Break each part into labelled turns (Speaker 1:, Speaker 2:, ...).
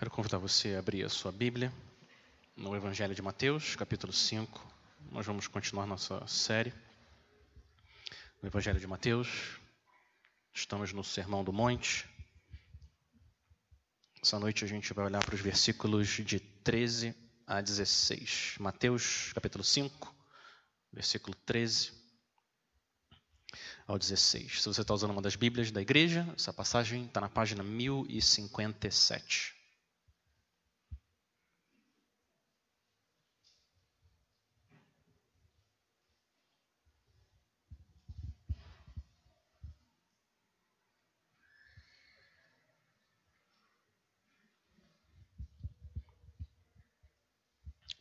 Speaker 1: Quero convidar você a abrir a sua Bíblia no Evangelho de Mateus, capítulo 5. Nós vamos continuar nossa série no Evangelho de Mateus. Estamos no Sermão do Monte. Essa noite a gente vai olhar para os versículos de 13 a 16. Mateus, capítulo 5, versículo 13 ao 16. Se você está usando uma das Bíblias da igreja, essa passagem está na página 1057.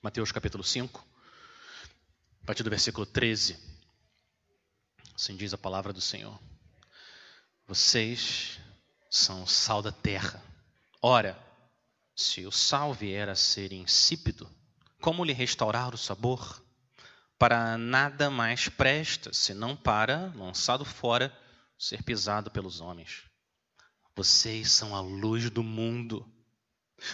Speaker 1: Mateus capítulo 5, a partir do versículo 13. Assim diz a palavra do Senhor. Vocês são o sal da terra. Ora, se o sal vier a ser insípido, como lhe restaurar o sabor? Para nada mais presta, senão para, lançado fora, ser pisado pelos homens. Vocês são a luz do mundo.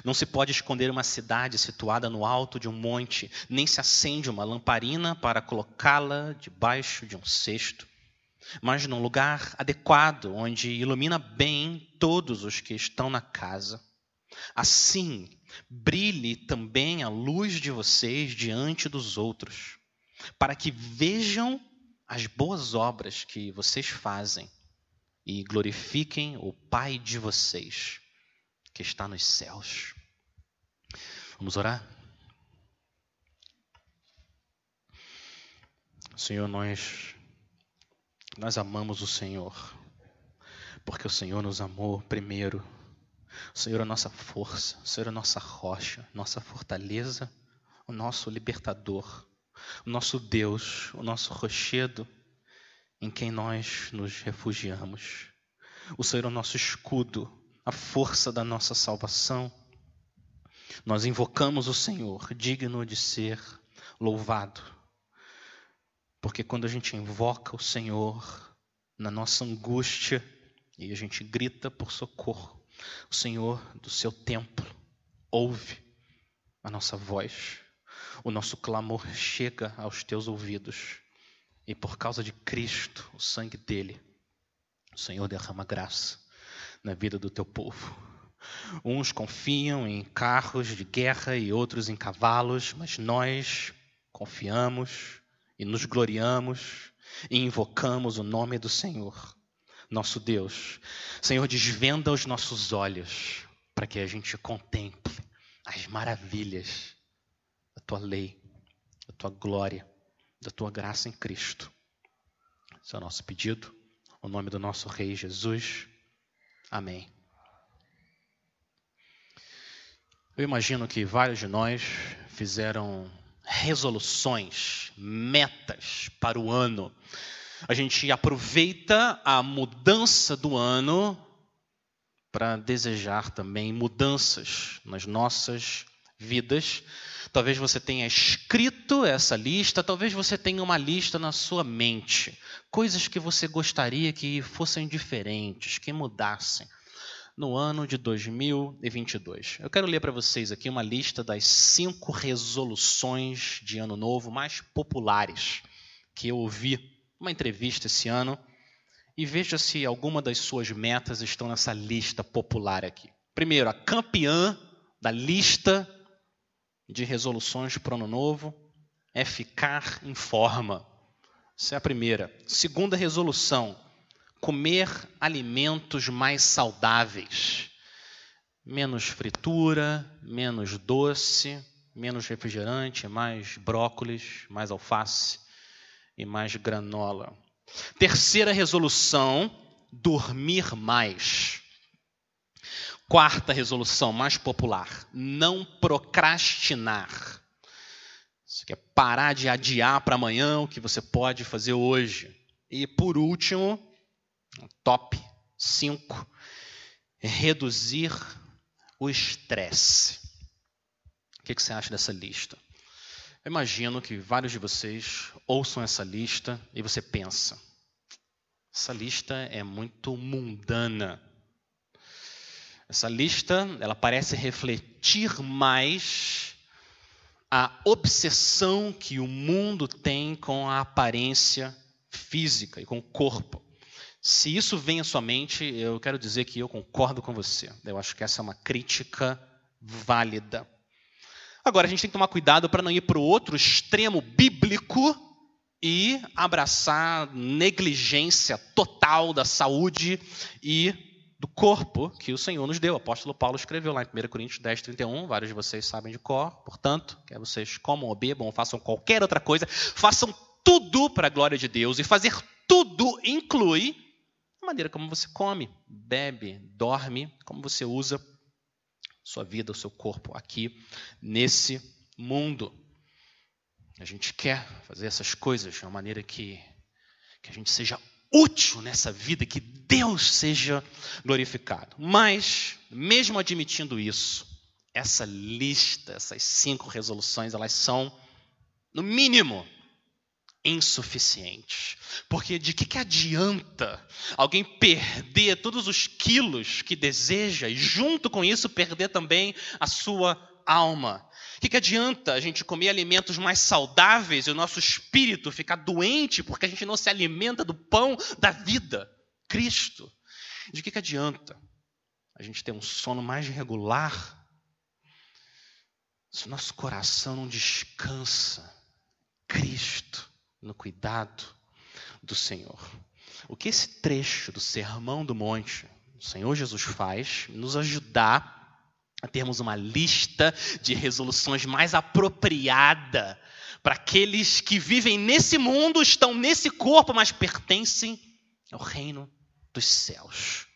Speaker 1: Não se pode esconder uma cidade situada no alto de um monte, nem se acende uma lamparina para colocá-la debaixo de um cesto, mas num lugar adequado, onde ilumina bem todos os que estão na casa. Assim, brilhe também a luz de vocês diante dos outros, para que vejam as boas obras que vocês fazem e glorifiquem o Pai de vocês que está nos céus. Vamos orar? Senhor, nós nós amamos o Senhor, porque o Senhor nos amou primeiro. O Senhor é a nossa força, o Senhor é a nossa rocha, nossa fortaleza, o nosso libertador, o nosso Deus, o nosso rochedo em quem nós nos refugiamos. O Senhor é o nosso escudo, a força da nossa salvação. Nós invocamos o Senhor, digno de ser louvado. Porque quando a gente invoca o Senhor na nossa angústia e a gente grita por socorro, o Senhor do seu templo ouve a nossa voz, o nosso clamor chega aos teus ouvidos. E por causa de Cristo, o sangue dele, o Senhor derrama graça na vida do teu povo. Uns confiam em carros de guerra e outros em cavalos, mas nós confiamos e nos gloriamos e invocamos o nome do Senhor, nosso Deus. Senhor, desvenda os nossos olhos para que a gente contemple as maravilhas da tua lei, da tua glória, da tua graça em Cristo. Esse é o nosso pedido, o nome do nosso Rei Jesus. Amém. Eu imagino que vários de nós fizeram resoluções, metas para o ano. A gente aproveita a mudança do ano para desejar também mudanças nas nossas vidas. Talvez você tenha escrito essa lista, talvez você tenha uma lista na sua mente, coisas que você gostaria que fossem diferentes, que mudassem no ano de 2022. Eu quero ler para vocês aqui uma lista das cinco resoluções de ano novo mais populares que eu ouvi numa entrevista esse ano e veja se alguma das suas metas estão nessa lista popular aqui. Primeiro, a campeã da lista de resoluções para o ano novo é ficar em forma. Essa é a primeira. Segunda resolução: comer alimentos mais saudáveis. Menos fritura, menos doce, menos refrigerante, mais brócolis, mais alface e mais granola. Terceira resolução: dormir mais. Quarta resolução, mais popular: não procrastinar. Você quer parar de adiar para amanhã o que você pode fazer hoje. E por último, top 5, reduzir o estresse. O que você acha dessa lista? Eu imagino que vários de vocês ouçam essa lista e você pensa: essa lista é muito mundana Essa lista, ela parece refletir mais a obsessão que o mundo tem com a aparência física e com o corpo. Se isso vem à sua mente, eu quero dizer que eu concordo com você. Eu acho que essa é uma crítica válida. Agora, a gente tem que tomar cuidado para não ir para o outro extremo bíblico e abraçar negligência total da saúde e do corpo que o Senhor nos deu. O apóstolo Paulo escreveu lá em 1 Coríntios 10, 31, vários de vocês sabem de cor, portanto, quer vocês comam ou bebam, ou façam qualquer outra coisa, façam tudo para a glória de Deus, e fazer tudo inclui a maneira como você come, bebe, dorme, como você usa sua vida, o seu corpo aqui nesse mundo. A gente quer fazer essas coisas de uma maneira que, que a gente seja útil nessa vida, que Deus seja glorificado. Mas, mesmo admitindo isso, essa lista, essas cinco resoluções, elas são, no mínimo, insuficientes. Porque de que, que adianta alguém perder todos os quilos que deseja e, junto com isso, perder também a sua alma? O que, que adianta a gente comer alimentos mais saudáveis e o nosso espírito ficar doente porque a gente não se alimenta do pão da vida, Cristo? De que, que adianta a gente ter um sono mais regular se o nosso coração não descansa? Cristo no cuidado do Senhor. O que esse trecho do Sermão do Monte, o Senhor Jesus faz, nos ajudar a termos uma lista de resoluções mais apropriada para aqueles que vivem nesse mundo, estão nesse corpo, mas pertencem ao reino dos céus.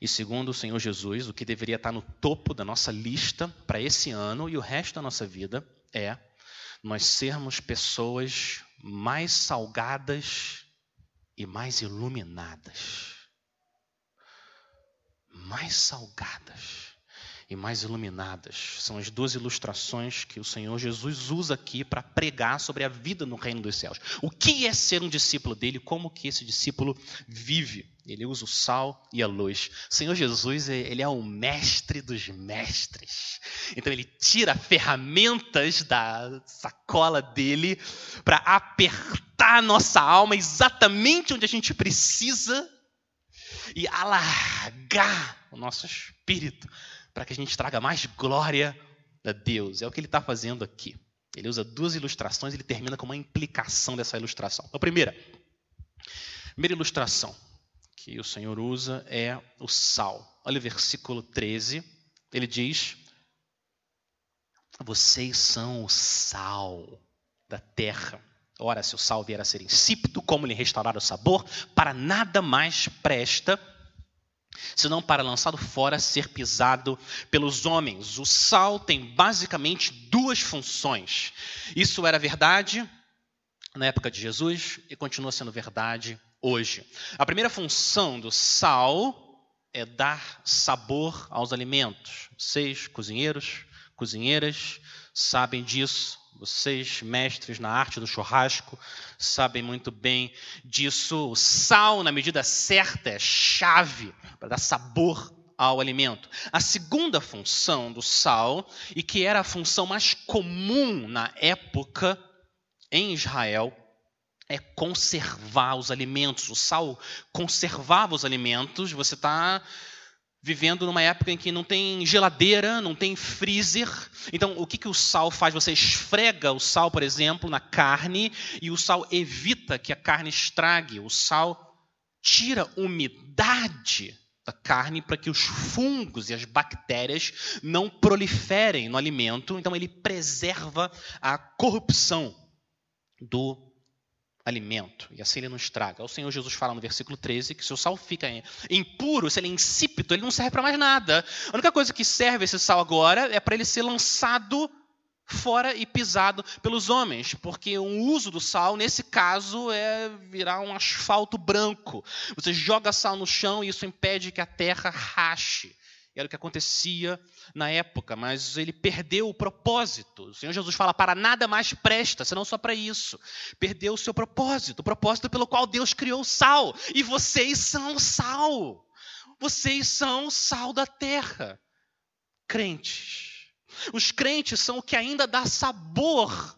Speaker 1: E segundo o Senhor Jesus, o que deveria estar no topo da nossa lista para esse ano e o resto da nossa vida é nós sermos pessoas mais salgadas e mais iluminadas. Mais salgadas e mais iluminadas. São as duas ilustrações que o Senhor Jesus usa aqui para pregar sobre a vida no reino dos céus. O que é ser um discípulo dele? Como que esse discípulo vive? Ele usa o sal e a luz. O Senhor Jesus, ele é o mestre dos mestres. Então ele tira ferramentas da sacola dele para apertar a nossa alma exatamente onde a gente precisa e alargar o nosso espírito para que a gente traga mais glória a Deus. É o que ele está fazendo aqui. Ele usa duas ilustrações e ele termina com uma implicação dessa ilustração. A primeira, a primeira ilustração que o Senhor usa é o sal. Olha o versículo 13. Ele diz: Vocês são o sal da terra. Ora, se o sal vier a ser insípido, como lhe restaurar o sabor? Para nada mais presta senão para lançado fora ser pisado pelos homens. O sal tem basicamente duas funções. Isso era verdade na época de Jesus e continua sendo verdade hoje. A primeira função do sal é dar sabor aos alimentos. Vocês, cozinheiros, cozinheiras, sabem disso. Vocês, mestres na arte do churrasco, sabem muito bem disso. O sal, na medida certa, é chave para dar sabor ao alimento. A segunda função do sal, e que era a função mais comum na época em Israel, é conservar os alimentos. O sal conservava os alimentos. Você está vivendo numa época em que não tem geladeira, não tem freezer. Então, o que, que o sal faz? Você esfrega o sal, por exemplo, na carne e o sal evita que a carne estrague. O sal tira umidade da carne para que os fungos e as bactérias não proliferem no alimento. Então, ele preserva a corrupção do alimento, e assim ele não estraga. O Senhor Jesus fala no versículo 13 que se o sal fica impuro, se ele é insípido, ele não serve para mais nada. A única coisa que serve esse sal agora é para ele ser lançado fora e pisado pelos homens, porque o uso do sal, nesse caso, é virar um asfalto branco. Você joga sal no chão e isso impede que a terra rache. Era o que acontecia na época, mas ele perdeu o propósito. O Senhor Jesus fala: para nada mais presta, senão só para isso. Perdeu o seu propósito, o propósito pelo qual Deus criou o sal. E vocês são o sal. Vocês são o sal da terra. Crentes. Os crentes são o que ainda dá sabor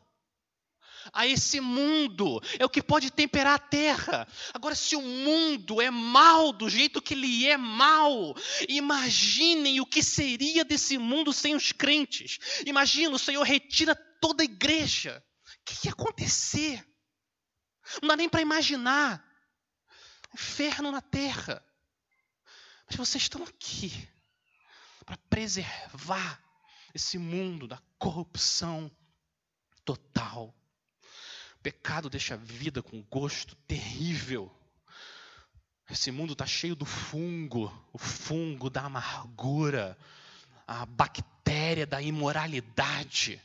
Speaker 1: a esse mundo, é o que pode temperar a terra. Agora, se o mundo é mal do jeito que ele é mal, imaginem o que seria desse mundo sem os crentes. Imagina, o Senhor retira toda a igreja. O que ia acontecer? Não dá nem para imaginar. Inferno na terra. Mas vocês estão aqui para preservar esse mundo da corrupção total. O pecado deixa a vida com gosto terrível. Esse mundo está cheio do fungo, o fungo da amargura, a bactéria da imoralidade.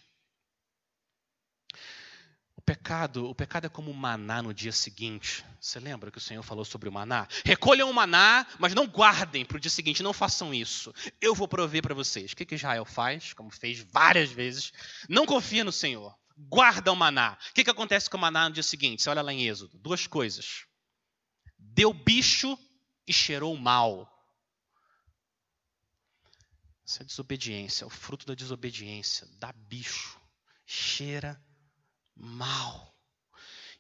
Speaker 1: O pecado, o pecado é como maná no dia seguinte. Você lembra que o Senhor falou sobre o maná? Recolham o maná, mas não guardem para o dia seguinte, não façam isso. Eu vou prover para vocês. O que, que Israel faz? Como fez várias vezes. Não confia no Senhor. Guarda o maná. O que, que acontece com o maná no dia seguinte? Você olha lá em Êxodo. Duas coisas. Deu bicho e cheirou mal. Isso é desobediência, é o fruto da desobediência. Dá bicho, cheira mal.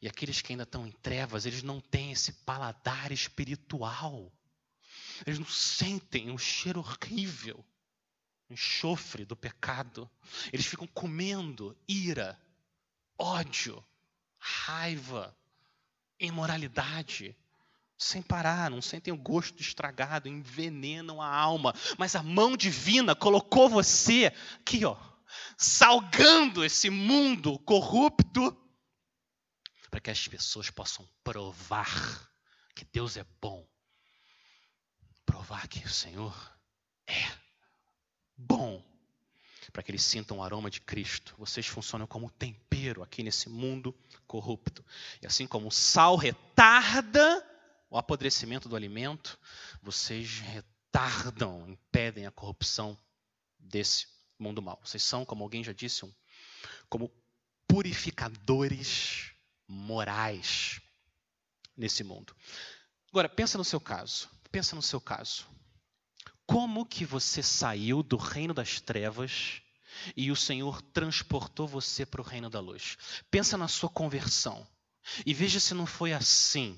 Speaker 1: E aqueles que ainda estão em trevas, eles não têm esse paladar espiritual. Eles não sentem um cheiro horrível, enxofre do pecado. Eles ficam comendo ira, ódio, raiva, imoralidade, sem parar, não sentem o gosto estragado, envenenam a alma. Mas a mão divina colocou você aqui, ó, salgando esse mundo corrupto, para que as pessoas possam provar que Deus é bom, provar que o Senhor é bom, para que eles sintam o aroma de Cristo. Vocês funcionam como tempero aqui nesse mundo corrupto. E assim como o sal retarda o apodrecimento do alimento, vocês retardam, impedem a corrupção desse mundo mal. Vocês são, como alguém já disse, um, como purificadores morais nesse mundo. Agora, pensa no seu caso. Pensa no seu caso. Como que você saiu do reino das trevas e o Senhor transportou você para o reino da luz? Pensa na sua conversão e veja se não foi assim.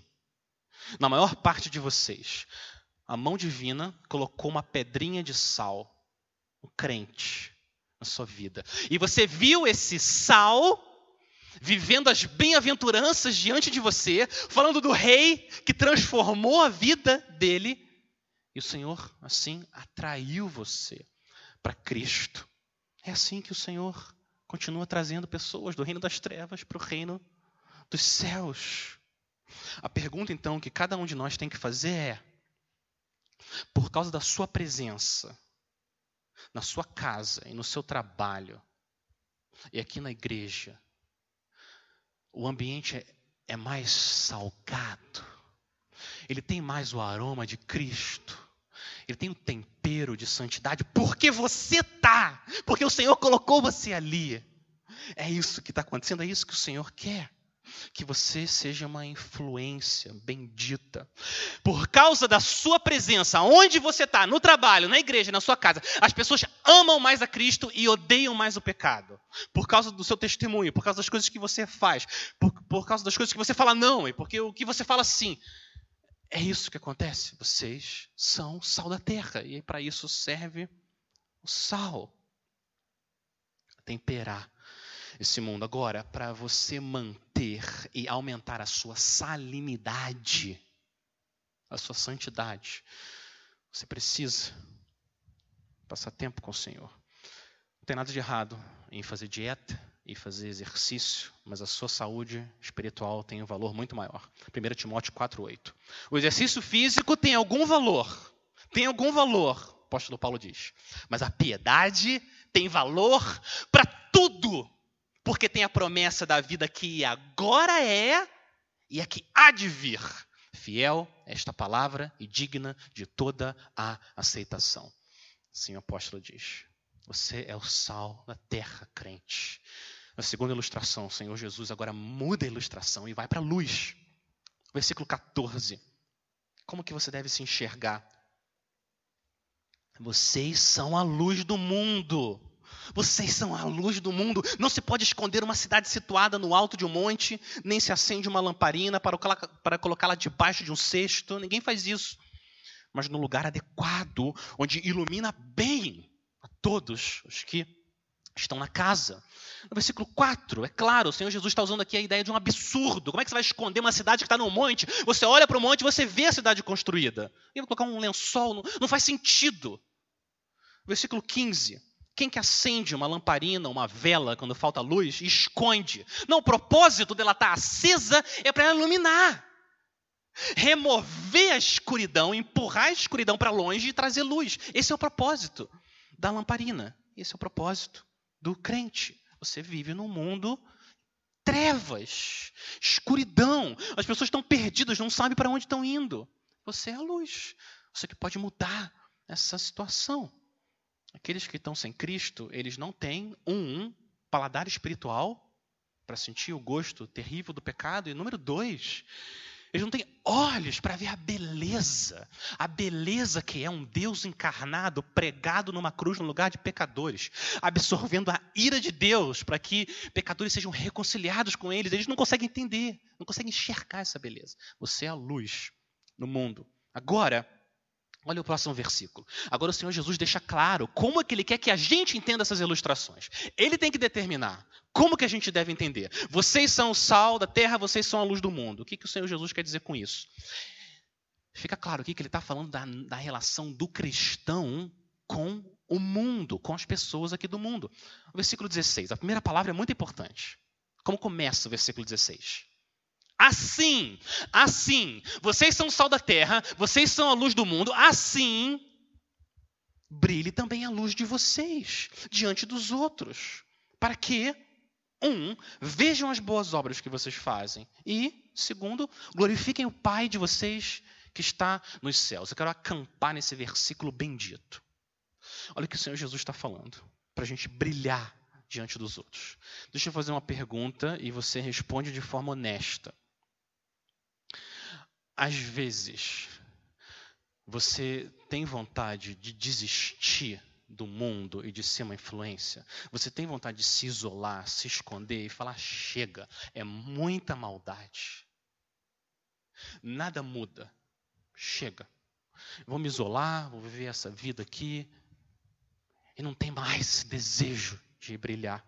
Speaker 1: Na maior parte de vocês, a mão divina colocou uma pedrinha de sal, um crente, na sua vida. E você viu esse sal vivendo as bem-aventuranças diante de você, falando do rei que transformou a vida dele. E o Senhor, assim, atraiu você para Cristo. É assim que o Senhor continua trazendo pessoas do reino das trevas para o reino dos céus. A pergunta, então, que cada um de nós tem que fazer é: por causa da Sua presença, na sua casa e no seu trabalho, e aqui na igreja, o ambiente é, é mais salgado, ele tem mais o aroma de Cristo, ele tem o tempero de santidade, porque você tá, porque o Senhor colocou você ali. É isso que está acontecendo, é isso que o Senhor quer que você seja uma influência bendita. Por causa da sua presença, onde você está, no trabalho, na igreja, na sua casa, as pessoas amam mais a Cristo e odeiam mais o pecado. Por causa do seu testemunho, por causa das coisas que você faz, por, por causa das coisas que você fala não e porque o que você fala sim. É isso que acontece. Vocês são sal da terra e para isso serve o sal. Temperar esse mundo. Agora, para você manter e aumentar a sua salinidade, a sua santidade, você precisa passar tempo com o Senhor. Não tem nada de errado em fazer dieta e fazer exercício, mas a sua saúde espiritual tem um valor muito maior. 1 Timóteo 4,8. O exercício físico tem algum valor, tem algum valor, o apóstolo Paulo diz, mas a piedade tem valor para tudo porque tem a promessa da vida que agora é e a que há de vir. Fiel esta palavra e digna de toda a aceitação. Assim o apóstolo diz. Você é o sal da terra, crente. Na segunda ilustração, o Senhor Jesus agora muda a ilustração e vai para a luz. Versículo 14. Como que você deve se enxergar Vocês são a luz do mundo. Vocês são a luz do mundo. Não se pode esconder uma cidade situada no alto de um monte, nem se acende uma lamparina para, para colocá-la debaixo de um cesto. Ninguém faz isso. Mas no lugar adequado, onde ilumina bem a todos os que estão na casa. No versículo 4, é claro, o Senhor Jesus está usando aqui a ideia de um absurdo. Como é que você vai esconder uma cidade que está no monte? Você olha para o monte e você vê a cidade construída. E vai colocar um lençol, não, não faz sentido. Versículo 15. Quem que acende uma lamparina, uma vela, quando falta luz, esconde? Não, o propósito dela estar tá acesa é para iluminar. Remover a escuridão, empurrar a escuridão para longe e trazer luz. Esse é o propósito da lamparina. Esse é o propósito do crente. Você vive num mundo trevas, escuridão. As pessoas estão perdidas, não sabem para onde estão indo. Você é a luz. Você que pode mudar essa situação. Aqueles que estão sem Cristo, eles não têm um paladar espiritual para sentir o gosto terrível do pecado. E número dois, eles não têm olhos para ver a beleza, a beleza que é um Deus encarnado, pregado numa cruz no lugar de pecadores, absorvendo a ira de Deus para que pecadores sejam reconciliados com eles. Eles não conseguem entender, não conseguem enxergar essa beleza. Você é a luz no mundo. Agora, Olha o próximo versículo. Agora o Senhor Jesus deixa claro como é que ele quer que a gente entenda essas ilustrações. Ele tem que determinar como que a gente deve entender. Vocês são o sal da terra, vocês são a luz do mundo. O que, que o Senhor Jesus quer dizer com isso? Fica claro aqui que ele está falando da, da relação do cristão com o mundo, com as pessoas aqui do mundo. O versículo 16, a primeira palavra é muito importante. Como começa o versículo 16? Assim, assim, vocês são o sal da terra, vocês são a luz do mundo, assim brilhe também a luz de vocês diante dos outros, para que um, vejam as boas obras que vocês fazem e, segundo, glorifiquem o Pai de vocês que está nos céus. Eu quero acampar nesse versículo bendito. Olha o que o Senhor Jesus está falando, para a gente brilhar diante dos outros. Deixa eu fazer uma pergunta e você responde de forma honesta. Às vezes, você tem vontade de desistir do mundo e de ser uma influência? Você tem vontade de se isolar, se esconder e falar: chega, é muita maldade. Nada muda. Chega. Vou me isolar, vou viver essa vida aqui. E não tem mais desejo de brilhar.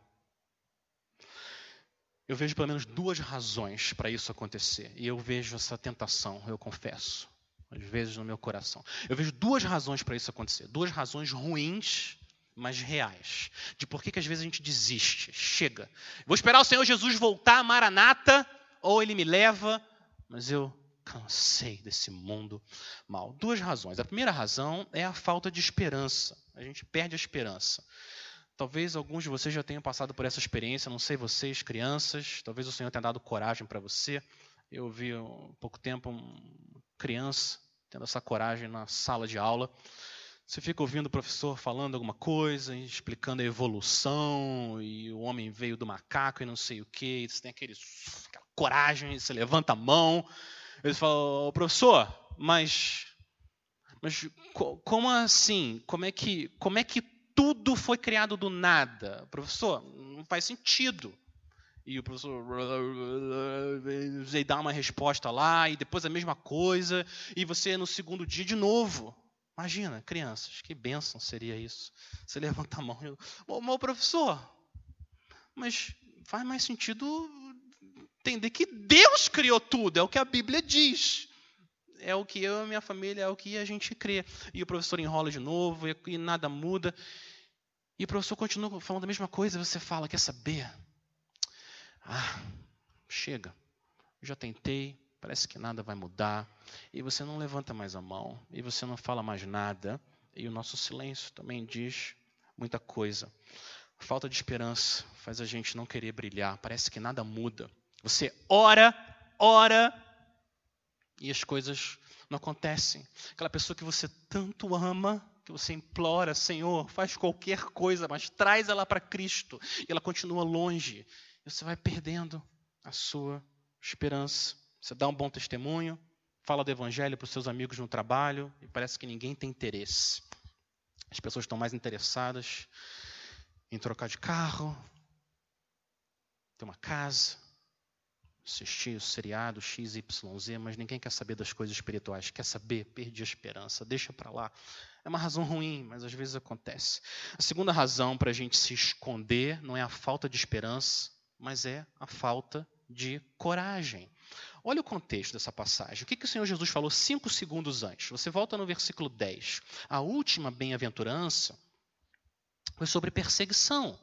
Speaker 1: Eu vejo pelo menos duas razões para isso acontecer. E eu vejo essa tentação, eu confesso, às vezes no meu coração. Eu vejo duas razões para isso acontecer. Duas razões ruins, mas reais. De por que, às vezes a gente desiste. Chega. Vou esperar o Senhor Jesus voltar, Maranata, ou ele me leva, mas eu cansei desse mundo mal. Duas razões. A primeira razão é a falta de esperança. A gente perde a esperança. Talvez alguns de vocês já tenham passado por essa experiência, não sei vocês, crianças, talvez o Senhor tenha dado coragem para você. Eu vi há pouco tempo uma criança tendo essa coragem na sala de aula. Você fica ouvindo o professor falando alguma coisa, explicando a evolução, e o homem veio do macaco e não sei o que, você tem aquele, aquela coragem, você levanta a mão, ele fala, professor, mas, mas como assim? Como é que, como é que tudo foi criado do nada. Professor, não faz sentido. E o professor dá uma resposta lá, e depois a mesma coisa, e você no segundo dia de novo. Imagina, crianças, que bênção seria isso. Você levanta a mão e ô, professor, mas faz mais sentido entender que Deus criou tudo, é o que a Bíblia diz é o que eu e minha família, é o que a gente crê. E o professor enrola de novo, e nada muda. E o professor continua falando a mesma coisa, você fala, quer saber? Ah, chega. já tentei, parece que nada vai mudar. E você não levanta mais a mão, e você não fala mais nada. E o nosso silêncio também diz muita coisa. falta de esperança faz a gente não querer brilhar, parece que nada muda. Você ora, ora, e as coisas não acontecem. Aquela pessoa que você tanto ama, que você implora, Senhor, faz qualquer coisa, mas traz ela para Cristo, e ela continua longe, e você vai perdendo a sua esperança. Você dá um bom testemunho, fala do Evangelho para os seus amigos no trabalho, e parece que ninguém tem interesse. As pessoas estão mais interessadas em trocar de carro, ter uma casa, assistir o seriado XYZ, mas ninguém quer saber das coisas espirituais. Quer saber? Perdi a esperança, deixa para lá. É uma razão ruim, mas às vezes acontece. A segunda razão para a gente se esconder não é a falta de esperança, mas é a falta de coragem. Olha o contexto dessa passagem. O que, que o Senhor Jesus falou cinco segundos antes? Você volta no versículo 10. A última bem-aventurança foi sobre perseguição.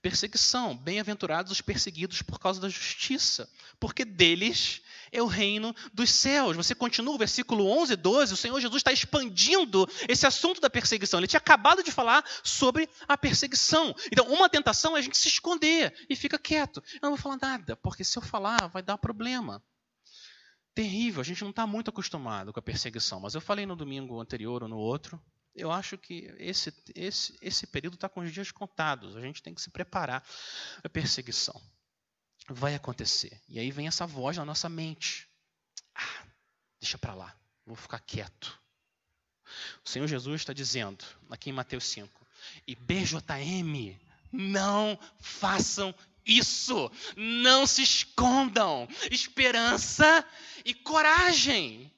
Speaker 1: Perseguição, bem-aventurados os perseguidos por causa da justiça, porque deles é o reino dos céus. Você continua o versículo 11 e 12, o Senhor Jesus está expandindo esse assunto da perseguição. Ele tinha acabado de falar sobre a perseguição. Então, uma tentação é a gente se esconder e fica quieto. Eu não vou falar nada, porque se eu falar vai dar problema. Terrível, a gente não está muito acostumado com a perseguição, mas eu falei no domingo anterior ou no outro, eu acho que esse, esse, esse período está com os dias contados. A gente tem que se preparar para a perseguição. Vai acontecer. E aí vem essa voz na nossa mente. Ah, deixa para lá, vou ficar quieto. O Senhor Jesus está dizendo, aqui em Mateus 5, e BJM, não façam isso, não se escondam. Esperança e coragem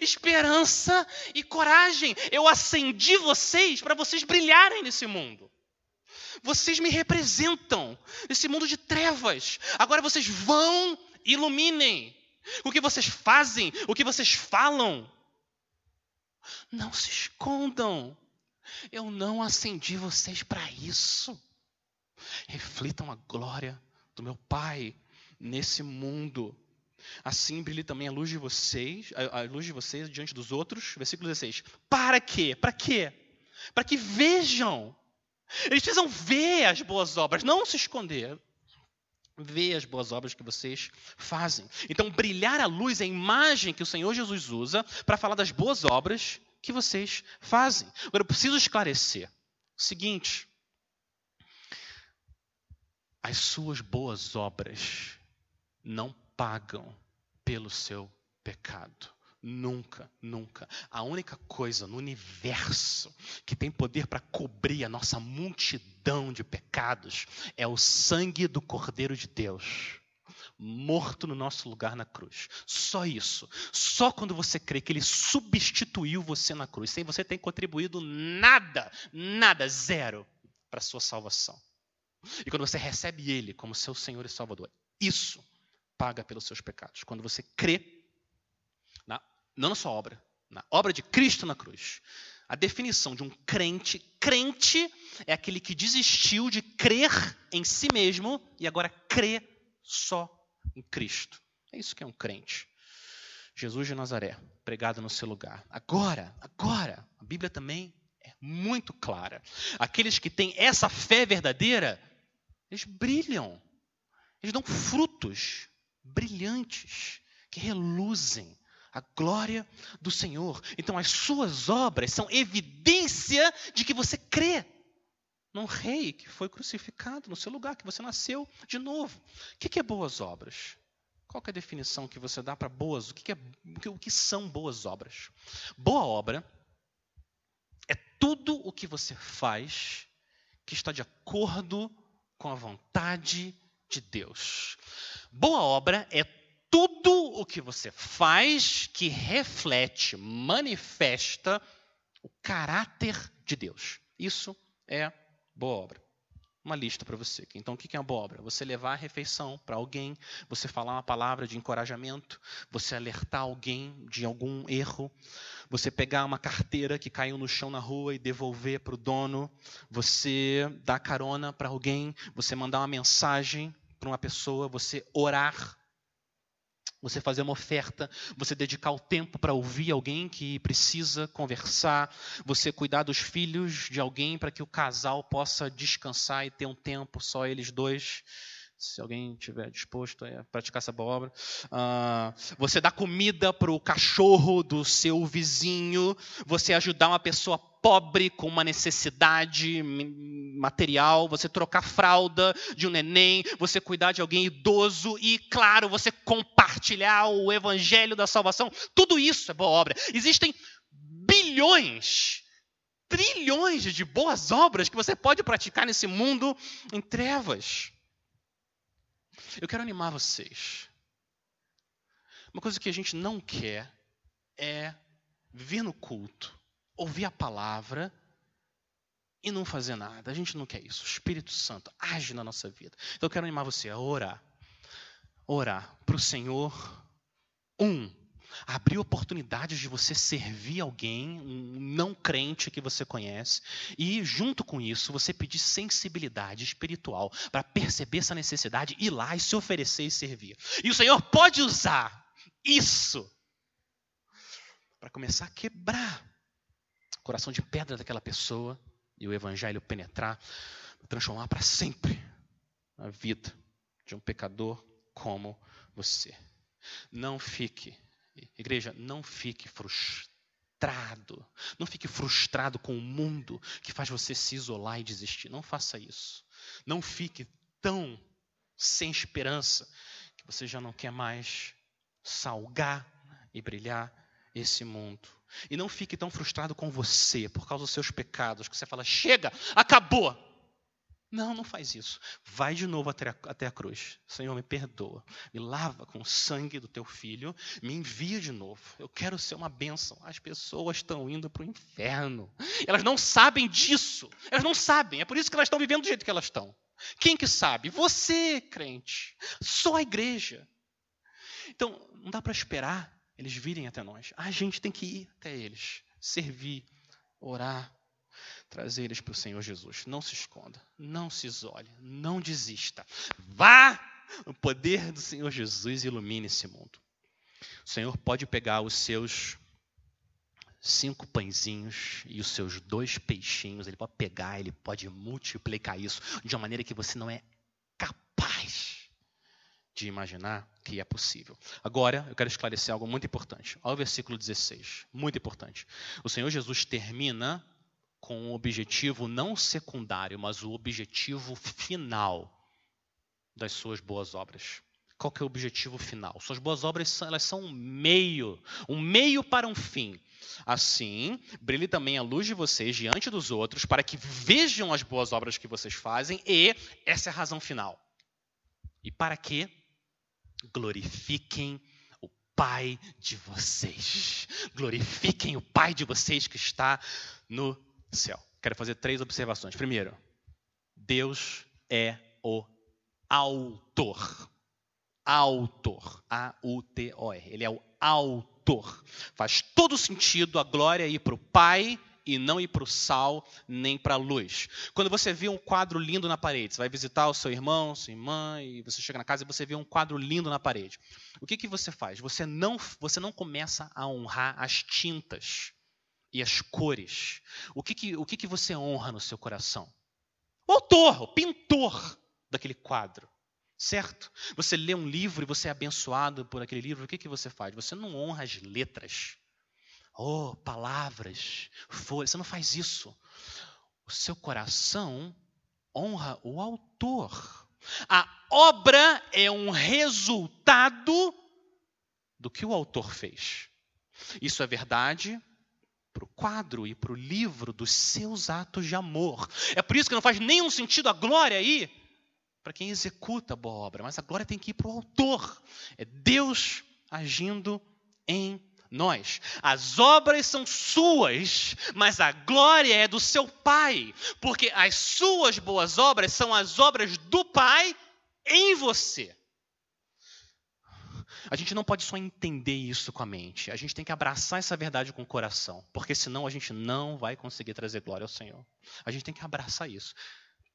Speaker 1: esperança e coragem. Eu acendi vocês para vocês brilharem nesse mundo. Vocês me representam nesse mundo de trevas. Agora vocês vão, iluminem. O que vocês fazem, o que vocês falam. Não se escondam. Eu não acendi vocês para isso. Reflitam a glória do meu Pai nesse mundo. Assim brilhe também a luz de vocês, a, a luz de vocês diante dos outros. Versículo 16. Para quê? Para quê? Para que vejam. Eles precisam ver as boas obras, não se esconder. Ver as boas obras que vocês fazem. Então, brilhar a luz é a imagem que o Senhor Jesus usa para falar das boas obras que vocês fazem. Agora, eu preciso esclarecer o seguinte: as suas boas obras não pagam pelo seu pecado. Nunca, nunca. A única coisa no universo que tem poder para cobrir a nossa multidão de pecados é o sangue do Cordeiro de Deus, morto no nosso lugar na cruz. Só isso. Só quando você crê que ele substituiu você na cruz, sem você ter contribuído nada, nada, zero, para a sua salvação. E quando você recebe ele como seu Senhor e Salvador, isso paga pelos seus pecados. Quando você crê, na, não na sua obra, na obra de Cristo na cruz. A definição de um crente, crente é aquele que desistiu de crer em si mesmo e agora crê só em Cristo. É isso que é um crente. Jesus de Nazaré, pregado no seu lugar. Agora, agora, a Bíblia também é muito clara. Aqueles que têm essa fé verdadeira, eles brilham, eles dão frutos brilhantes, que reluzem a glória do Senhor. Então, as suas obras são evidência de que você crê num rei que foi crucificado no seu lugar, que você nasceu de novo. O que é boas obras? Qual é a definição que você dá para boas? O que, é, o que são boas obras? Boa obra é tudo o que você faz que está de acordo com a vontade de Deus. Boa obra é tudo o que você faz que reflete, manifesta o caráter de Deus. Isso é boa obra. Uma lista para você. Então, o que é obra? Você levar a refeição para alguém, você falar uma palavra de encorajamento, você alertar alguém de algum erro, você pegar uma carteira que caiu no chão na rua e devolver para o dono, você dar carona para alguém, você mandar uma mensagem para uma pessoa, você orar, você fazer uma oferta, você dedicar o tempo para ouvir alguém que precisa conversar, você cuidar dos filhos de alguém para que o casal possa descansar e ter um tempo só eles dois se alguém estiver disposto a praticar essa boa obra. Uh, você dá comida para o cachorro do seu vizinho, você ajudar uma pessoa pobre com uma necessidade material, você trocar fralda de um neném, você cuidar de alguém idoso e, claro, você compartilhar o evangelho da salvação. Tudo isso é boa obra. Existem bilhões trilhões de boas obras que você pode praticar nesse mundo em trevas. Eu quero animar vocês. Uma coisa que a gente não quer é vir no culto, ouvir a palavra e não fazer nada. A gente não quer isso. O Espírito Santo age na nossa vida. Então eu quero animar você a orar. Orar para o Senhor. Um, abrir oportunidades de você servir alguém, um não crente que você conhece, e junto com isso você pedir sensibilidade espiritual para perceber essa necessidade, ir lá e se oferecer e servir. E o Senhor pode usar isso para começar a quebrar o coração de pedra daquela pessoa e o evangelho penetrar, transformar para sempre a vida de um pecador como você. Não fique Igreja, não fique frustrado. Não fique frustrado com o mundo que faz você se isolar e desistir. Não faça isso. Não fique tão sem esperança que você já não quer mais salgar e brilhar esse mundo. E não fique tão frustrado com você por causa dos seus pecados que você fala: chega, acabou. Não, não faz isso. Vai de novo até a, até a cruz. Senhor, me perdoa. Me lava com o sangue do teu filho. Me envia de novo. Eu quero ser uma bênção. As pessoas estão indo para o inferno. Elas não sabem disso. Elas não sabem. É por isso que elas estão vivendo do jeito que elas estão. Quem que sabe? Você, crente. Só a igreja. Então, não dá para esperar eles virem até nós. A gente tem que ir até eles. Servir, orar, trazer eles para o Senhor Jesus. Não se esconda, não se isole, não desista. Vá! O poder do Senhor Jesus ilumine esse mundo. O Senhor pode pegar os seus cinco pãezinhos e os seus dois peixinhos, ele pode pegar, ele pode multiplicar isso de uma maneira que você não é capaz de imaginar que é possível. Agora, eu quero esclarecer algo muito importante. Olha o versículo 16, muito importante. O Senhor Jesus termina com um objetivo não secundário, mas o objetivo final das suas boas obras. Qual que é o objetivo final? Suas boas obras elas são um meio, um meio para um fim. Assim, brilhe também a luz de vocês diante dos outros, para que vejam as boas obras que vocês fazem, e essa é a razão final. E para que glorifiquem o Pai de vocês. Glorifiquem o Pai de vocês que está no céu. Quero fazer três observações. Primeiro, Deus é o autor. Autor. A-U-T-O-R. Ele é o autor. Faz todo sentido a glória ir para o Pai e não ir para o sal nem para a luz. Quando você vê um quadro lindo na parede, você vai visitar o seu irmão, sua irmã, e você chega na casa e você vê um quadro lindo na parede. O que, que você faz? Você não, você não começa a honrar as tintas e as cores. O que, que, o que, que você honra no seu coração? O autor, o pintor daquele quadro. Certo? Você lê um livro e você é abençoado por aquele livro, o que, que você faz? Você não honra as letras. Oh, palavras, folhas. Você não faz isso. O seu coração honra o autor. A obra é um resultado do que o autor fez. Isso é verdade para o quadro e para o livro dos seus atos de amor. É por isso que não faz nenhum sentido a glória aí para quem executa a boa obra, mas a glória tem que ir para o autor. É Deus agindo em nós. As obras são suas, mas a glória é do seu Pai, porque as suas boas obras são as obras do Pai em você. A gente não pode só entender isso com a mente, a gente tem que abraçar essa verdade com o coração, porque senão a gente não vai conseguir trazer glória ao Senhor. A gente tem que abraçar isso.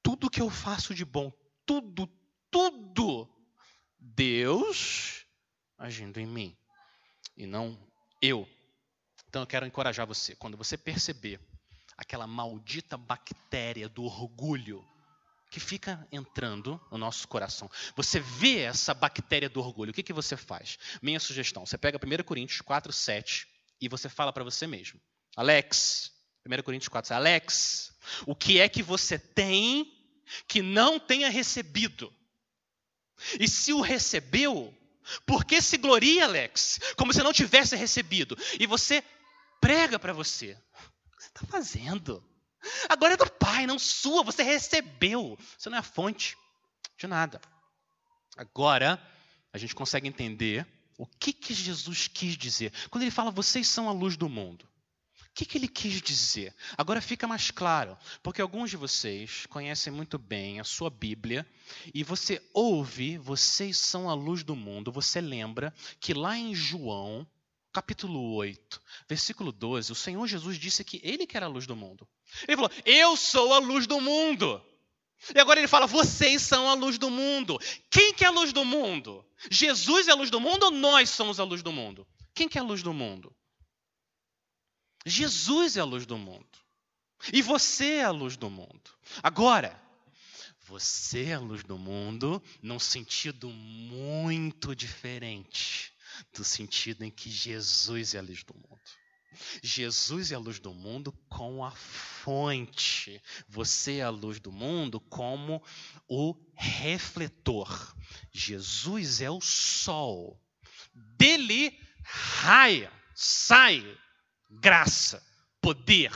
Speaker 1: Tudo que eu faço de bom, tudo, tudo, Deus agindo em mim e não eu. Então eu quero encorajar você, quando você perceber aquela maldita bactéria do orgulho que fica entrando no nosso coração. Você vê essa bactéria do orgulho, o que, que você faz? Minha sugestão: você pega 1 Coríntios 4, 7 e você fala para você mesmo: Alex, 1 Coríntios 4, Alex, o que é que você tem que não tenha recebido? E se o recebeu, por que se gloria, Alex? Como se não tivesse recebido. E você prega para você. está fazendo? Agora é do Pai, não sua. Você recebeu. Você não é a fonte de nada. Agora, a gente consegue entender o que, que Jesus quis dizer. Quando ele fala, vocês são a luz do mundo. O que, que ele quis dizer? Agora fica mais claro, porque alguns de vocês conhecem muito bem a sua Bíblia e você ouve, vocês são a luz do mundo. Você lembra que lá em João, capítulo 8, versículo 12, o Senhor Jesus disse que ele que era a luz do mundo. Ele falou: Eu sou a luz do mundo. E agora ele fala: vocês são a luz do mundo. Quem que é a luz do mundo? Jesus é a luz do mundo ou nós somos a luz do mundo? Quem que é a luz do mundo? Jesus é a luz do mundo. E você é a luz do mundo. Agora, você é a luz do mundo num sentido muito diferente do sentido em que Jesus é a luz do mundo. Jesus é a luz do mundo com a fonte. Você é a luz do mundo como o refletor. Jesus é o sol. Dele raia, sai graça, poder.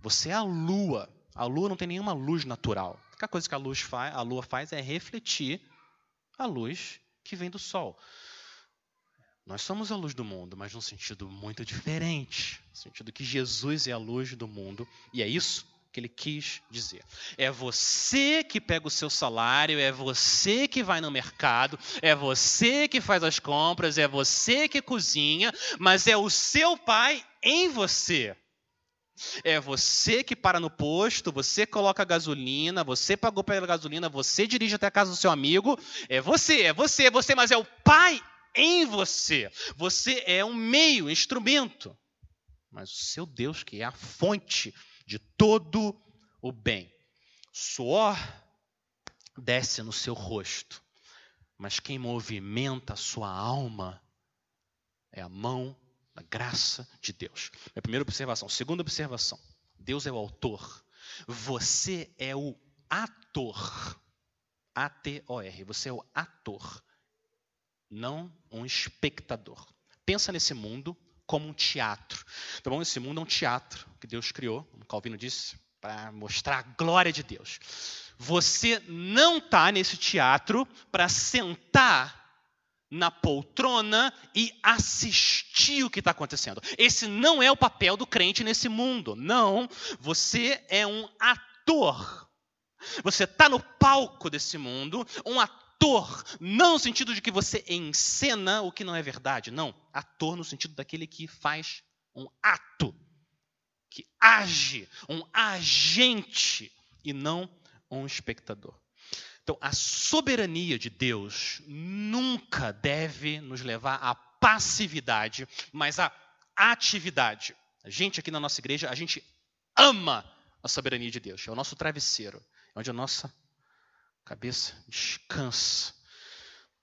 Speaker 1: Você é a lua. A lua não tem nenhuma luz natural. A única coisa que a, luz faz, a lua faz é refletir a luz que vem do sol. Nós somos a luz do mundo, mas num sentido muito diferente. No sentido que Jesus é a luz do mundo. E é isso que ele quis dizer. É você que pega o seu salário, é você que vai no mercado, é você que faz as compras, é você que cozinha, mas é o seu pai em você. É você que para no posto, você coloca gasolina, você pagou pela gasolina, você dirige até a casa do seu amigo. É você, é você, é você, mas é o pai em você. Você é um meio, instrumento. Mas o seu Deus, que é a fonte de todo o bem. Suor desce no seu rosto, mas quem movimenta a sua alma é a mão da graça de Deus. Minha primeira observação. Segunda observação: Deus é o autor, você é o ator. A-T-O-R. Você é o ator não um espectador. Pensa nesse mundo como um teatro. Tá bom? Esse mundo é um teatro que Deus criou, como Calvino disse, para mostrar a glória de Deus. Você não está nesse teatro para sentar na poltrona e assistir o que está acontecendo. Esse não é o papel do crente nesse mundo. Não, você é um ator. Você está no palco desse mundo, um ator ator, não no sentido de que você encena o que não é verdade, não. Ator no sentido daquele que faz um ato, que age, um agente e não um espectador. Então, a soberania de Deus nunca deve nos levar à passividade, mas à atividade. A gente aqui na nossa igreja, a gente ama a soberania de Deus. É o nosso travesseiro, é onde a nossa cabeça descansa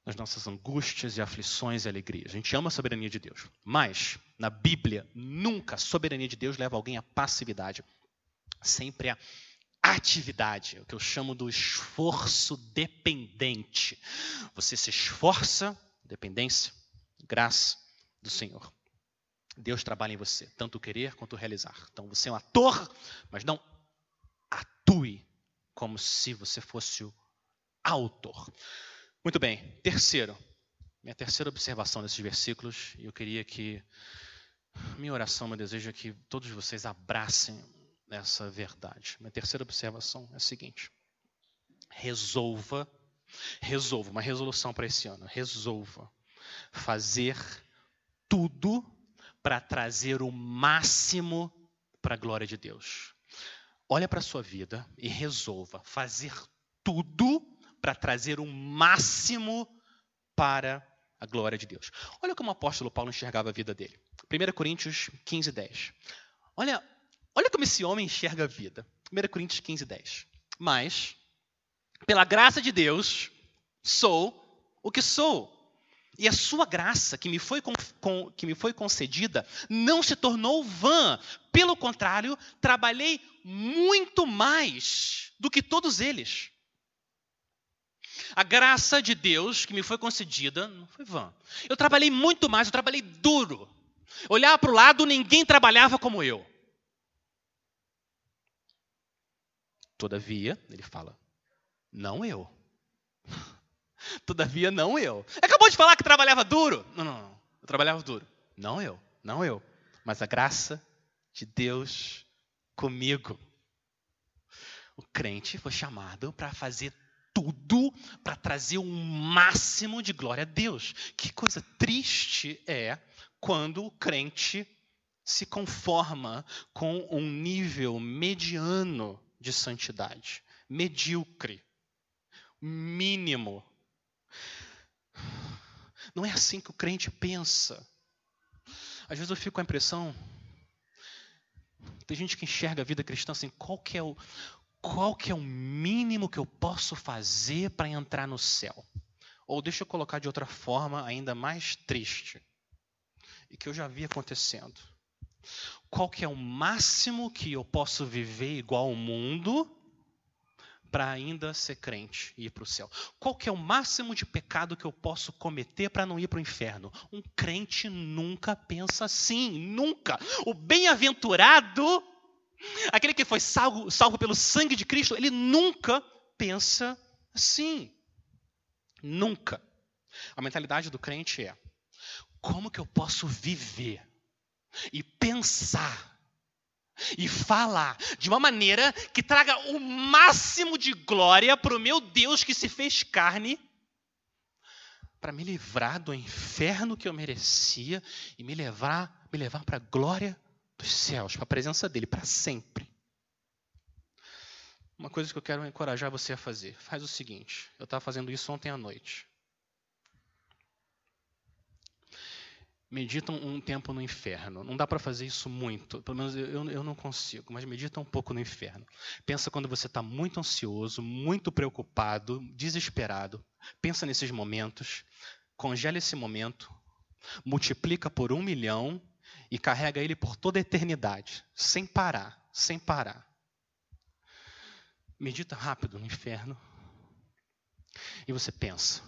Speaker 1: nas nossas angústias e aflições e alegrias. A gente ama a soberania de Deus. Mas, na Bíblia, nunca a soberania de Deus leva alguém à passividade. Sempre a atividade, o que eu chamo do esforço dependente. Você se esforça, dependência, graça do Senhor. Deus trabalha em você, tanto querer quanto realizar. Então você é um ator, mas não atue como se você fosse o autor. Muito bem, terceiro, minha terceira observação desses versículos, e eu queria que, minha oração, meu desejo é que todos vocês abracem essa verdade. Minha terceira observação é a seguinte: resolva, resolva, uma resolução para esse ano, resolva fazer tudo para trazer o máximo para a glória de Deus. Olha para a sua vida e resolva fazer tudo para trazer o máximo para a glória de Deus. Olha como o apóstolo Paulo enxergava a vida dele. 1 Coríntios 15, 10. Olha, olha como esse homem enxerga a vida. 1 Coríntios 15, 10. Mas, pela graça de Deus, sou o que sou. E a sua graça que me foi, com, que me foi concedida não se tornou vã. Pelo contrário, trabalhei muito mais do que todos eles. A graça de Deus que me foi concedida não foi vã. Eu trabalhei muito mais, eu trabalhei duro. Olhava para o lado, ninguém trabalhava como eu. Todavia, ele fala, não eu. Todavia, não eu. Acabou de falar que trabalhava duro. Não, não, não. Eu trabalhava duro. Não eu, não eu. Mas a graça de Deus comigo. O crente foi chamado para fazer tudo para trazer o um máximo de glória a Deus. Que coisa triste é quando o crente se conforma com um nível mediano de santidade, medíocre, mínimo. Não é assim que o crente pensa. Às vezes eu fico com a impressão, tem gente que enxerga a vida cristã assim, qual que é o, qual que é o mínimo que eu posso fazer para entrar no céu? Ou deixa eu colocar de outra forma ainda mais triste, e que eu já vi acontecendo. Qual que é o máximo que eu posso viver igual ao mundo para ainda ser crente e ir para o céu? Qual que é o máximo de pecado que eu posso cometer para não ir para o inferno? Um crente nunca pensa assim, nunca. O bem-aventurado, aquele que foi salvo, salvo pelo sangue de Cristo, ele nunca pensa assim. Nunca. A mentalidade do crente é: como que eu posso viver e pensar e falar de uma maneira que traga o máximo de glória para o meu Deus que se fez carne, para me livrar do inferno que eu merecia e me levar, me levar para a glória dos céus, para a presença dele para sempre. Uma coisa que eu quero encorajar você a fazer, faz o seguinte, eu estava fazendo isso ontem à noite. medita um tempo no inferno. Não dá para fazer isso muito, pelo menos eu, eu não consigo, mas medita um pouco no inferno. Pensa quando você está muito ansioso, muito preocupado, desesperado. Pensa nesses momentos, congela esse momento, multiplica por um milhão e carrega ele por toda a eternidade, sem parar, sem parar. Medita rápido no inferno e você pensa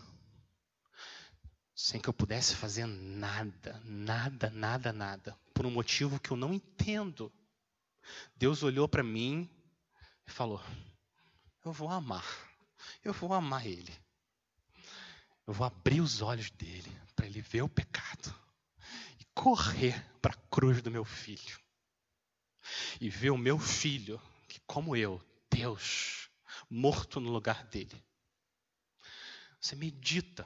Speaker 1: sem que eu pudesse fazer nada, nada, nada, nada, por um motivo que eu não entendo. Deus olhou para mim e falou: Eu vou amar, eu vou amar Ele. Eu vou abrir os olhos dele para ele ver o pecado correr para a cruz do meu filho. E ver o meu filho, que como eu, Deus, morto no lugar dele. Você medita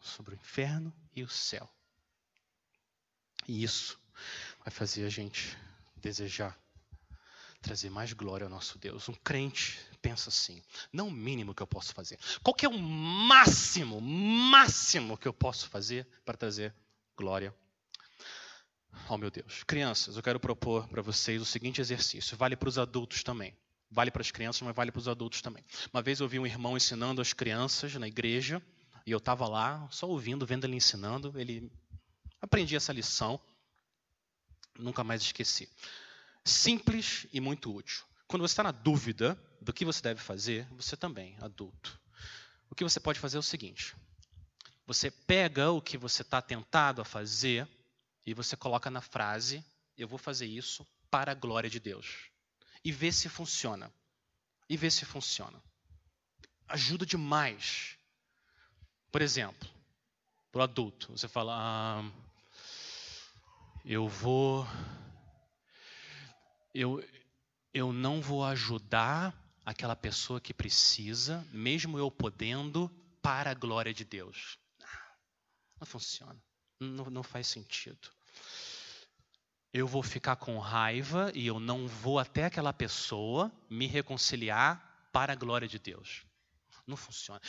Speaker 1: sobre o inferno e o céu. E isso vai fazer a gente desejar trazer mais glória ao nosso Deus. Um crente pensa assim: não o mínimo que eu posso fazer. Qual que é o máximo, máximo que eu posso fazer para trazer glória ao meu Deus? Crianças, eu quero propor para vocês o seguinte exercício. Vale para os adultos também. Vale para as crianças, mas vale para os adultos também. Uma vez eu vi um irmão ensinando as crianças na igreja e eu estava lá, só ouvindo, vendo ele ensinando. Ele aprendi essa lição, nunca mais esqueci. Simples e muito útil. Quando você está na dúvida do que você deve fazer, você também, adulto. O que você pode fazer é o seguinte: você pega o que você está tentado a fazer e você coloca na frase: Eu vou fazer isso para a glória de Deus. E vê se funciona. E vê se funciona. Ajuda demais por exemplo, para o adulto, você fala: ah, eu vou. Eu, eu não vou ajudar aquela pessoa que precisa, mesmo eu podendo, para a glória de Deus. Não funciona. Não, não faz sentido. Eu vou ficar com raiva e eu não vou até aquela pessoa me reconciliar para a glória de Deus. Não funciona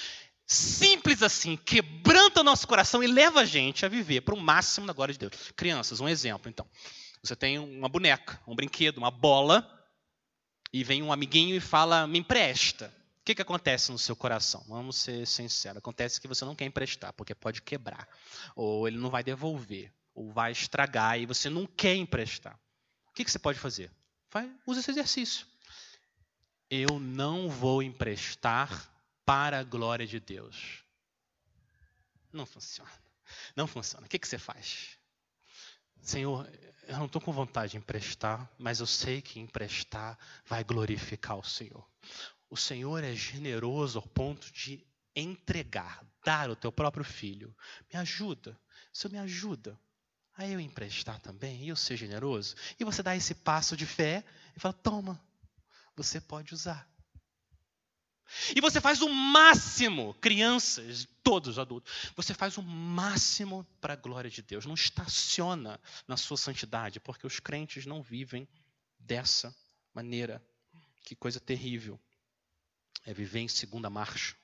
Speaker 1: simples assim, quebranta o nosso coração e leva a gente a viver para o máximo da glória de Deus. Crianças, um exemplo então. Você tem uma boneca, um brinquedo, uma bola, e vem um amiguinho e fala, me empresta. O que, que acontece no seu coração? Vamos ser sinceros. Acontece que você não quer emprestar, porque pode quebrar. Ou ele não vai devolver. Ou vai estragar e você não quer emprestar. O que, que você pode fazer? Vai, usa esse exercício. Eu não vou emprestar para a glória de Deus. Não funciona. Não funciona. O que, que você faz? Senhor, eu não estou com vontade de emprestar, mas eu sei que emprestar vai glorificar o Senhor. O Senhor é generoso ao ponto de entregar, dar o teu próprio filho. Me ajuda. Senhor, me ajuda. Aí eu emprestar também, e eu ser generoso. E você dá esse passo de fé e fala: toma, você pode usar. E você faz o máximo, crianças, todos adultos, você faz o máximo para a glória de Deus. Não estaciona na sua santidade, porque os crentes não vivem dessa maneira. Que coisa terrível. É viver em segunda marcha.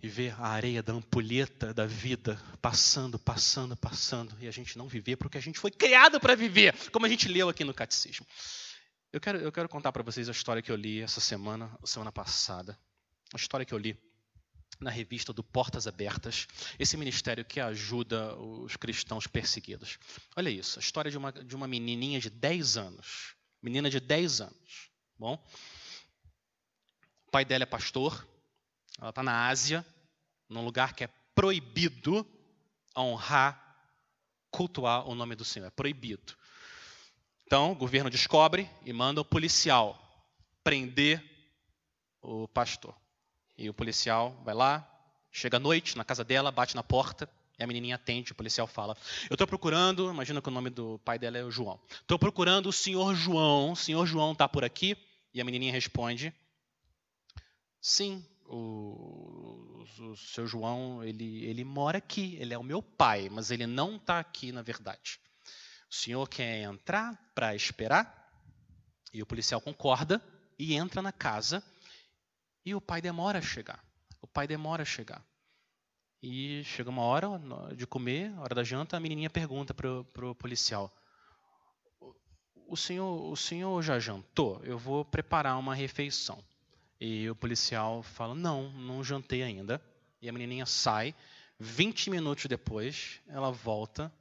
Speaker 1: E ver a areia da ampulheta da vida passando, passando, passando. E a gente não viver porque a gente foi criado para viver, como a gente leu aqui no catecismo. Eu quero, eu quero contar para vocês a história que eu li essa semana, semana passada. A história que eu li na revista do Portas Abertas, esse ministério que ajuda os cristãos perseguidos. Olha isso, a história de uma, de uma menininha de 10 anos. Menina de 10 anos. Bom, o pai dela é pastor, ela está na Ásia, num lugar que é proibido honrar, cultuar o nome do Senhor. É proibido. Então, o governo descobre e manda o policial prender o pastor. E o policial vai lá, chega à noite na casa dela, bate na porta, e a menininha atende, o policial fala: Eu estou procurando, imagina que o nome do pai dela é o João. Estou procurando o senhor João, o senhor João está por aqui? E a menininha responde: Sim, o, o, seu João, ele, ele mora aqui, ele é o meu pai, mas ele não está aqui na verdade. O senhor quer entrar para esperar? E o policial concorda e entra na casa. E o pai demora a chegar. O pai demora a chegar. E chega uma hora de comer, hora da janta, a menininha pergunta para o policial: o senhor, o senhor já jantou? Eu vou preparar uma refeição. E o policial fala: Não, não jantei ainda. E a menininha sai. 20 minutos depois, ela volta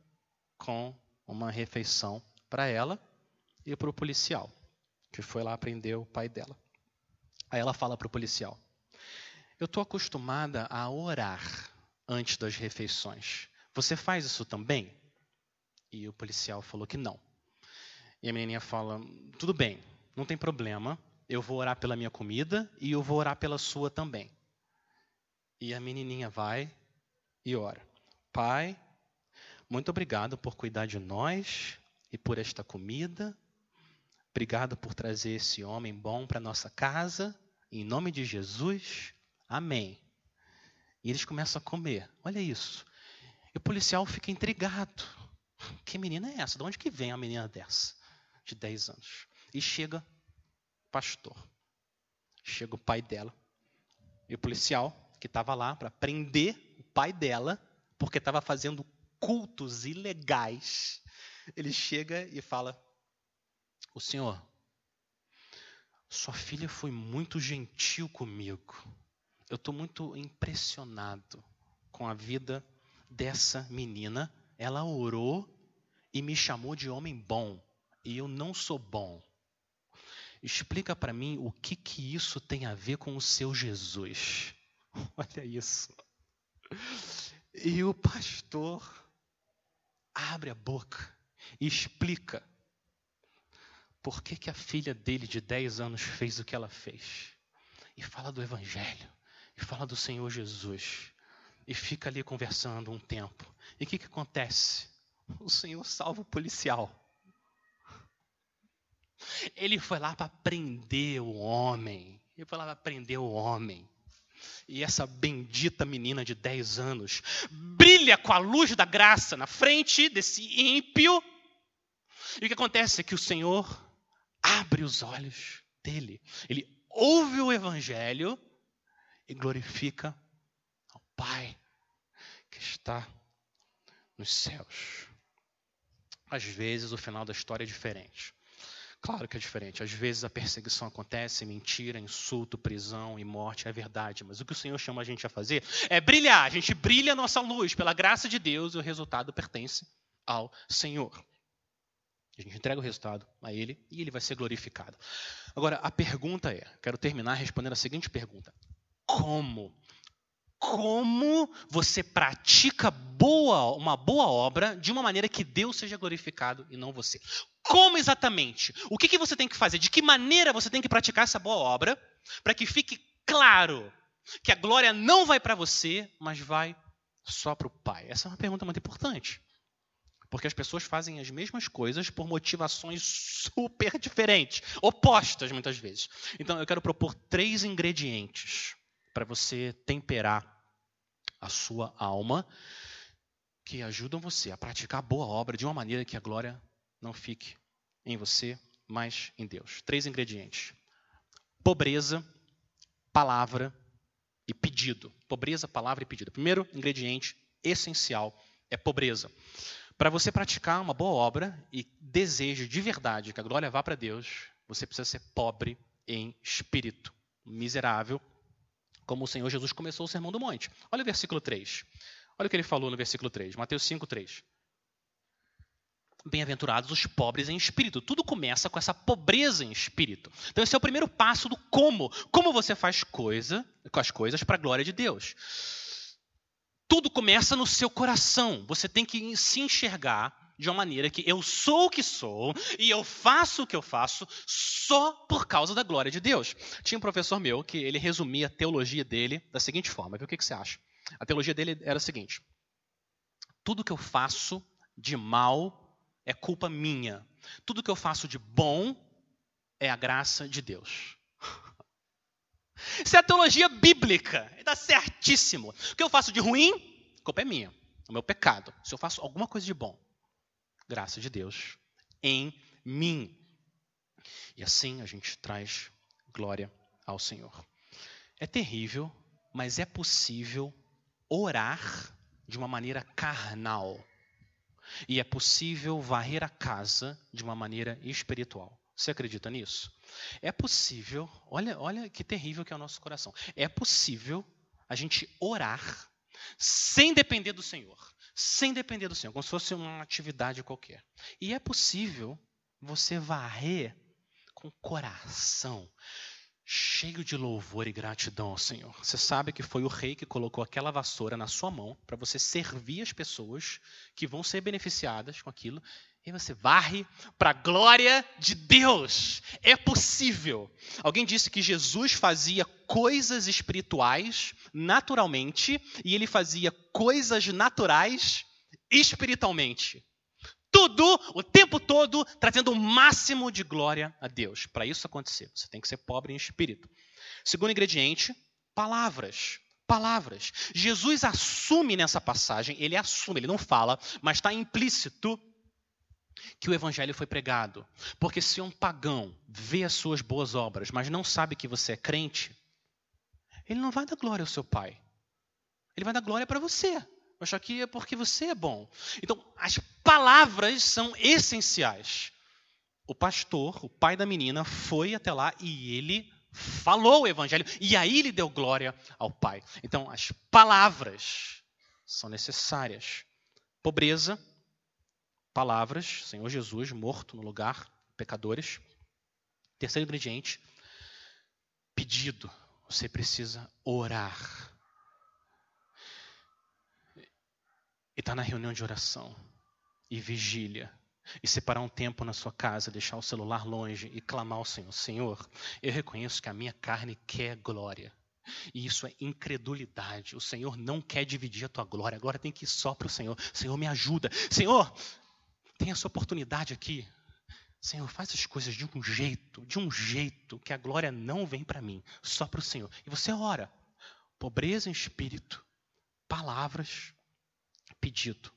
Speaker 1: com uma refeição para ela e para o policial, que foi lá prender o pai dela. Aí ela fala para o policial: Eu estou acostumada a orar antes das refeições. Você faz isso também? E o policial falou que não. E a menininha fala: Tudo bem, não tem problema. Eu vou orar pela minha comida e eu vou orar pela sua também. E a menininha vai e ora: Pai, muito obrigado por cuidar de nós e por esta comida. Obrigado por trazer esse homem bom para nossa casa. Em nome de Jesus, amém. E eles começam a comer. Olha isso. E o policial fica intrigado. Que menina é essa? De onde que vem a menina dessa? De 10 anos. E chega pastor. Chega o pai dela. E o policial, que estava lá para prender o pai dela, porque estava fazendo cultos ilegais, ele chega e fala: O senhor, sua filha foi muito gentil comigo. Eu estou muito impressionado com a vida dessa menina. Ela orou e me chamou de homem bom. E eu não sou bom. Explica para mim o que, que isso tem a ver com o seu Jesus. Olha isso. E o pastor abre a boca e explica por que, que a filha dele de 10 anos fez o que ela fez. E fala do Evangelho, e fala do Senhor Jesus. E fica ali conversando um tempo. E o que, que acontece? O Senhor salva o policial. Ele foi lá para prender o homem. Ele foi lá para prender o homem. E essa bendita menina de 10 anos brilha com a luz da graça na frente desse ímpio. E o que acontece é que o Senhor abre os olhos dele. Ele ouve o evangelho e glorifica ao Pai que está nos céus. Às vezes o final da história é diferente. Claro que é diferente. Às vezes a perseguição acontece, mentira, insulto, prisão e morte, é verdade. Mas o que o Senhor chama a gente a fazer é brilhar. A gente brilha a nossa luz pela graça de Deus e o resultado pertence ao Senhor. A gente entrega o resultado a Ele e Ele vai ser glorificado. Agora, a pergunta é: quero terminar respondendo a seguinte pergunta: Como? Como você pratica boa, uma boa obra de uma maneira que Deus seja glorificado e não você. Como exatamente? O que, que você tem que fazer? De que maneira você tem que praticar essa boa obra para que fique claro que a glória não vai para você, mas vai só para o Pai? Essa é uma pergunta muito importante. Porque as pessoas fazem as mesmas coisas por motivações super diferentes, opostas muitas vezes. Então eu quero propor três ingredientes para você temperar a sua alma que ajudam você a praticar a boa obra de uma maneira que a glória não fique em você, mas em Deus. Três ingredientes: pobreza, palavra e pedido. Pobreza, palavra e pedido. Primeiro ingrediente essencial é pobreza. Para você praticar uma boa obra e desejo de verdade que a glória vá para Deus, você precisa ser pobre em espírito, miserável, como o Senhor Jesus começou o Sermão do Monte. Olha o versículo 3. Olha o que ele falou no versículo 3, Mateus 5, 3. Bem-aventurados os pobres em espírito. Tudo começa com essa pobreza em espírito. Então, esse é o primeiro passo do como. Como você faz coisa com as coisas para a glória de Deus. Tudo começa no seu coração. Você tem que se enxergar de uma maneira que eu sou o que sou e eu faço o que eu faço só por causa da glória de Deus. Tinha um professor meu que ele resumia a teologia dele da seguinte forma: o que, que você acha? A teologia dele era a seguinte: tudo que eu faço de mal é culpa minha, tudo que eu faço de bom é a graça de Deus. Isso é a teologia bíblica. Está certíssimo. O que eu faço de ruim, culpa é minha. É o meu pecado. Se eu faço alguma coisa de bom, graça de Deus em mim. E assim a gente traz glória ao Senhor. É terrível, mas é possível orar de uma maneira carnal. E é possível varrer a casa de uma maneira espiritual. Você acredita nisso? É possível, olha, olha que terrível que é o nosso coração. É possível a gente orar sem depender do Senhor, sem depender do Senhor, como se fosse uma atividade qualquer. E é possível você varrer com coração cheio de louvor e gratidão ao Senhor. Você sabe que foi o rei que colocou aquela vassoura na sua mão para você servir as pessoas que vão ser beneficiadas com aquilo. E você varre para a glória de Deus. É possível. Alguém disse que Jesus fazia coisas espirituais naturalmente e ele fazia coisas naturais espiritualmente tudo, o tempo todo, trazendo o máximo de glória a Deus. Para isso acontecer, você tem que ser pobre em espírito. Segundo ingrediente, palavras. Palavras. Jesus assume nessa passagem, ele assume, ele não fala, mas está implícito que o evangelho foi pregado. Porque se um pagão vê as suas boas obras, mas não sabe que você é crente, ele não vai dar glória ao seu pai. Ele vai dar glória para você achar que é porque você é bom. Então, as palavras são essenciais. O pastor, o pai da menina, foi até lá e ele falou o evangelho e aí ele deu glória ao pai. Então, as palavras são necessárias. Pobreza, palavras, Senhor Jesus morto no lugar, pecadores. Terceiro ingrediente, pedido. Você precisa orar. e estar tá na reunião de oração e vigília e separar um tempo na sua casa, deixar o celular longe e clamar ao Senhor: Senhor, eu reconheço que a minha carne quer glória. E isso é incredulidade. O Senhor não quer dividir a tua glória. Agora tem que ir só para o Senhor. Senhor, me ajuda. Senhor, tem essa oportunidade aqui. Senhor, faz as coisas de um jeito, de um jeito que a glória não vem para mim, só para o Senhor. E você ora. Pobreza em espírito, palavras, pedido.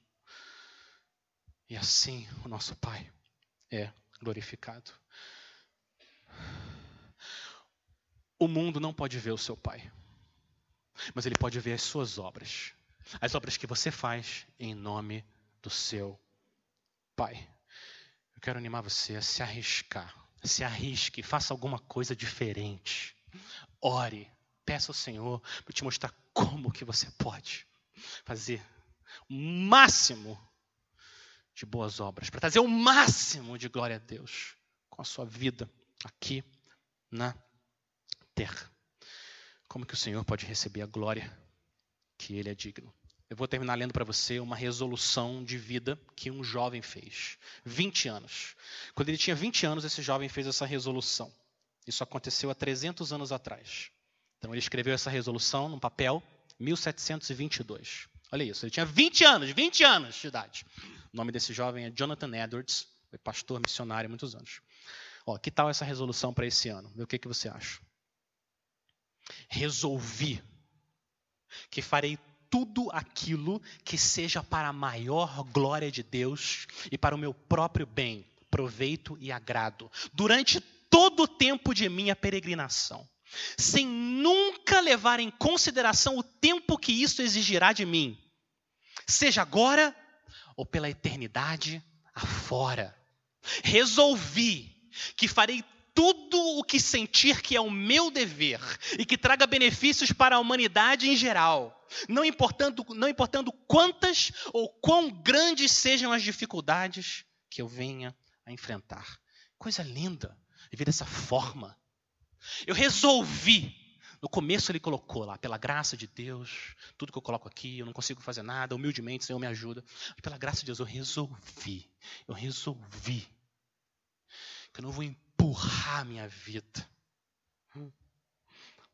Speaker 1: E assim o nosso Pai é glorificado. O mundo não pode ver o seu Pai, mas ele pode ver as suas obras, as obras que você faz em nome do seu Pai. Eu quero animar você a se arriscar, se arrisque, faça alguma coisa diferente. Ore, peça ao Senhor para te mostrar como que você pode fazer o máximo de boas obras, para trazer o máximo de glória a Deus com a sua vida aqui na terra. Como que o Senhor pode receber a glória que ele é digno. Eu vou terminar lendo para você uma resolução de vida que um jovem fez. 20 anos. Quando ele tinha 20 anos, esse jovem fez essa resolução. Isso aconteceu há 300 anos atrás. Então ele escreveu essa resolução num papel, 1722. Olha isso, ele tinha 20 anos, 20 anos de idade. O nome desse jovem é Jonathan Edwards, foi pastor missionário há muitos anos. Ó, que tal essa resolução para esse ano? O que, que você acha? Resolvi que farei tudo aquilo que seja para a maior glória de Deus e para o meu próprio bem, proveito e agrado, durante todo o tempo de minha peregrinação, sem nunca levar em consideração o tempo que isso exigirá de mim, seja agora ou pela eternidade afora. Resolvi que farei tudo o que sentir que é o meu dever e que traga benefícios para a humanidade em geral, não importando, não importando quantas ou quão grandes sejam as dificuldades que eu venha a enfrentar. Coisa linda viver dessa forma. Eu resolvi. No começo ele colocou lá, pela graça de Deus, tudo que eu coloco aqui, eu não consigo fazer nada, humildemente, Senhor me ajuda. Mas pela graça de Deus, eu resolvi. Eu resolvi que eu não vou empurrar minha vida.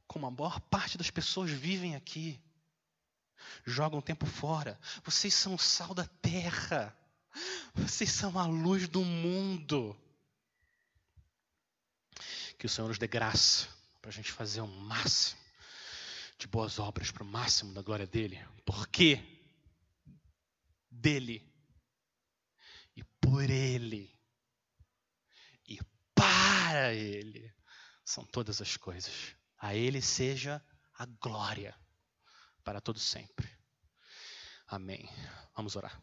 Speaker 1: Como a maior parte das pessoas vivem aqui. Jogam tempo fora. Vocês são o sal da terra. Vocês são a luz do mundo. Que o Senhor nos dê graça para a gente fazer o máximo de boas obras, para o máximo da glória dele. Porque dele e por ele para ele são todas as coisas. A ele seja a glória para todo sempre. Amém. Vamos orar.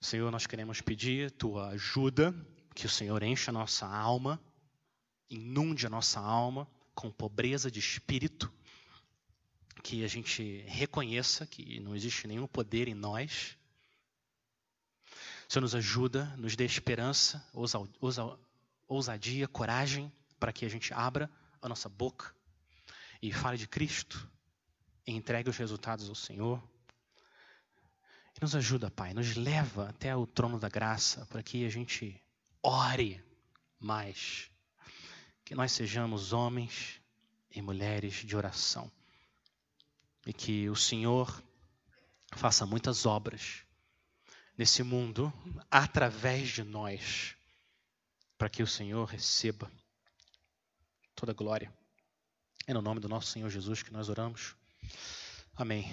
Speaker 1: Senhor, nós queremos pedir tua ajuda que o Senhor encha a nossa alma, inunde a nossa alma com pobreza de espírito, que a gente reconheça que não existe nenhum poder em nós. Senhor nos ajuda, nos dê esperança, ousadia, coragem, para que a gente abra a nossa boca e fale de Cristo e entregue os resultados ao Senhor. E nos ajuda, Pai, nos leva até o trono da graça para que a gente ore mais. Que nós sejamos homens e mulheres de oração. E que o Senhor faça muitas obras nesse mundo através de nós, para que o Senhor receba toda a glória. É no nome do nosso Senhor Jesus que nós oramos. Amém.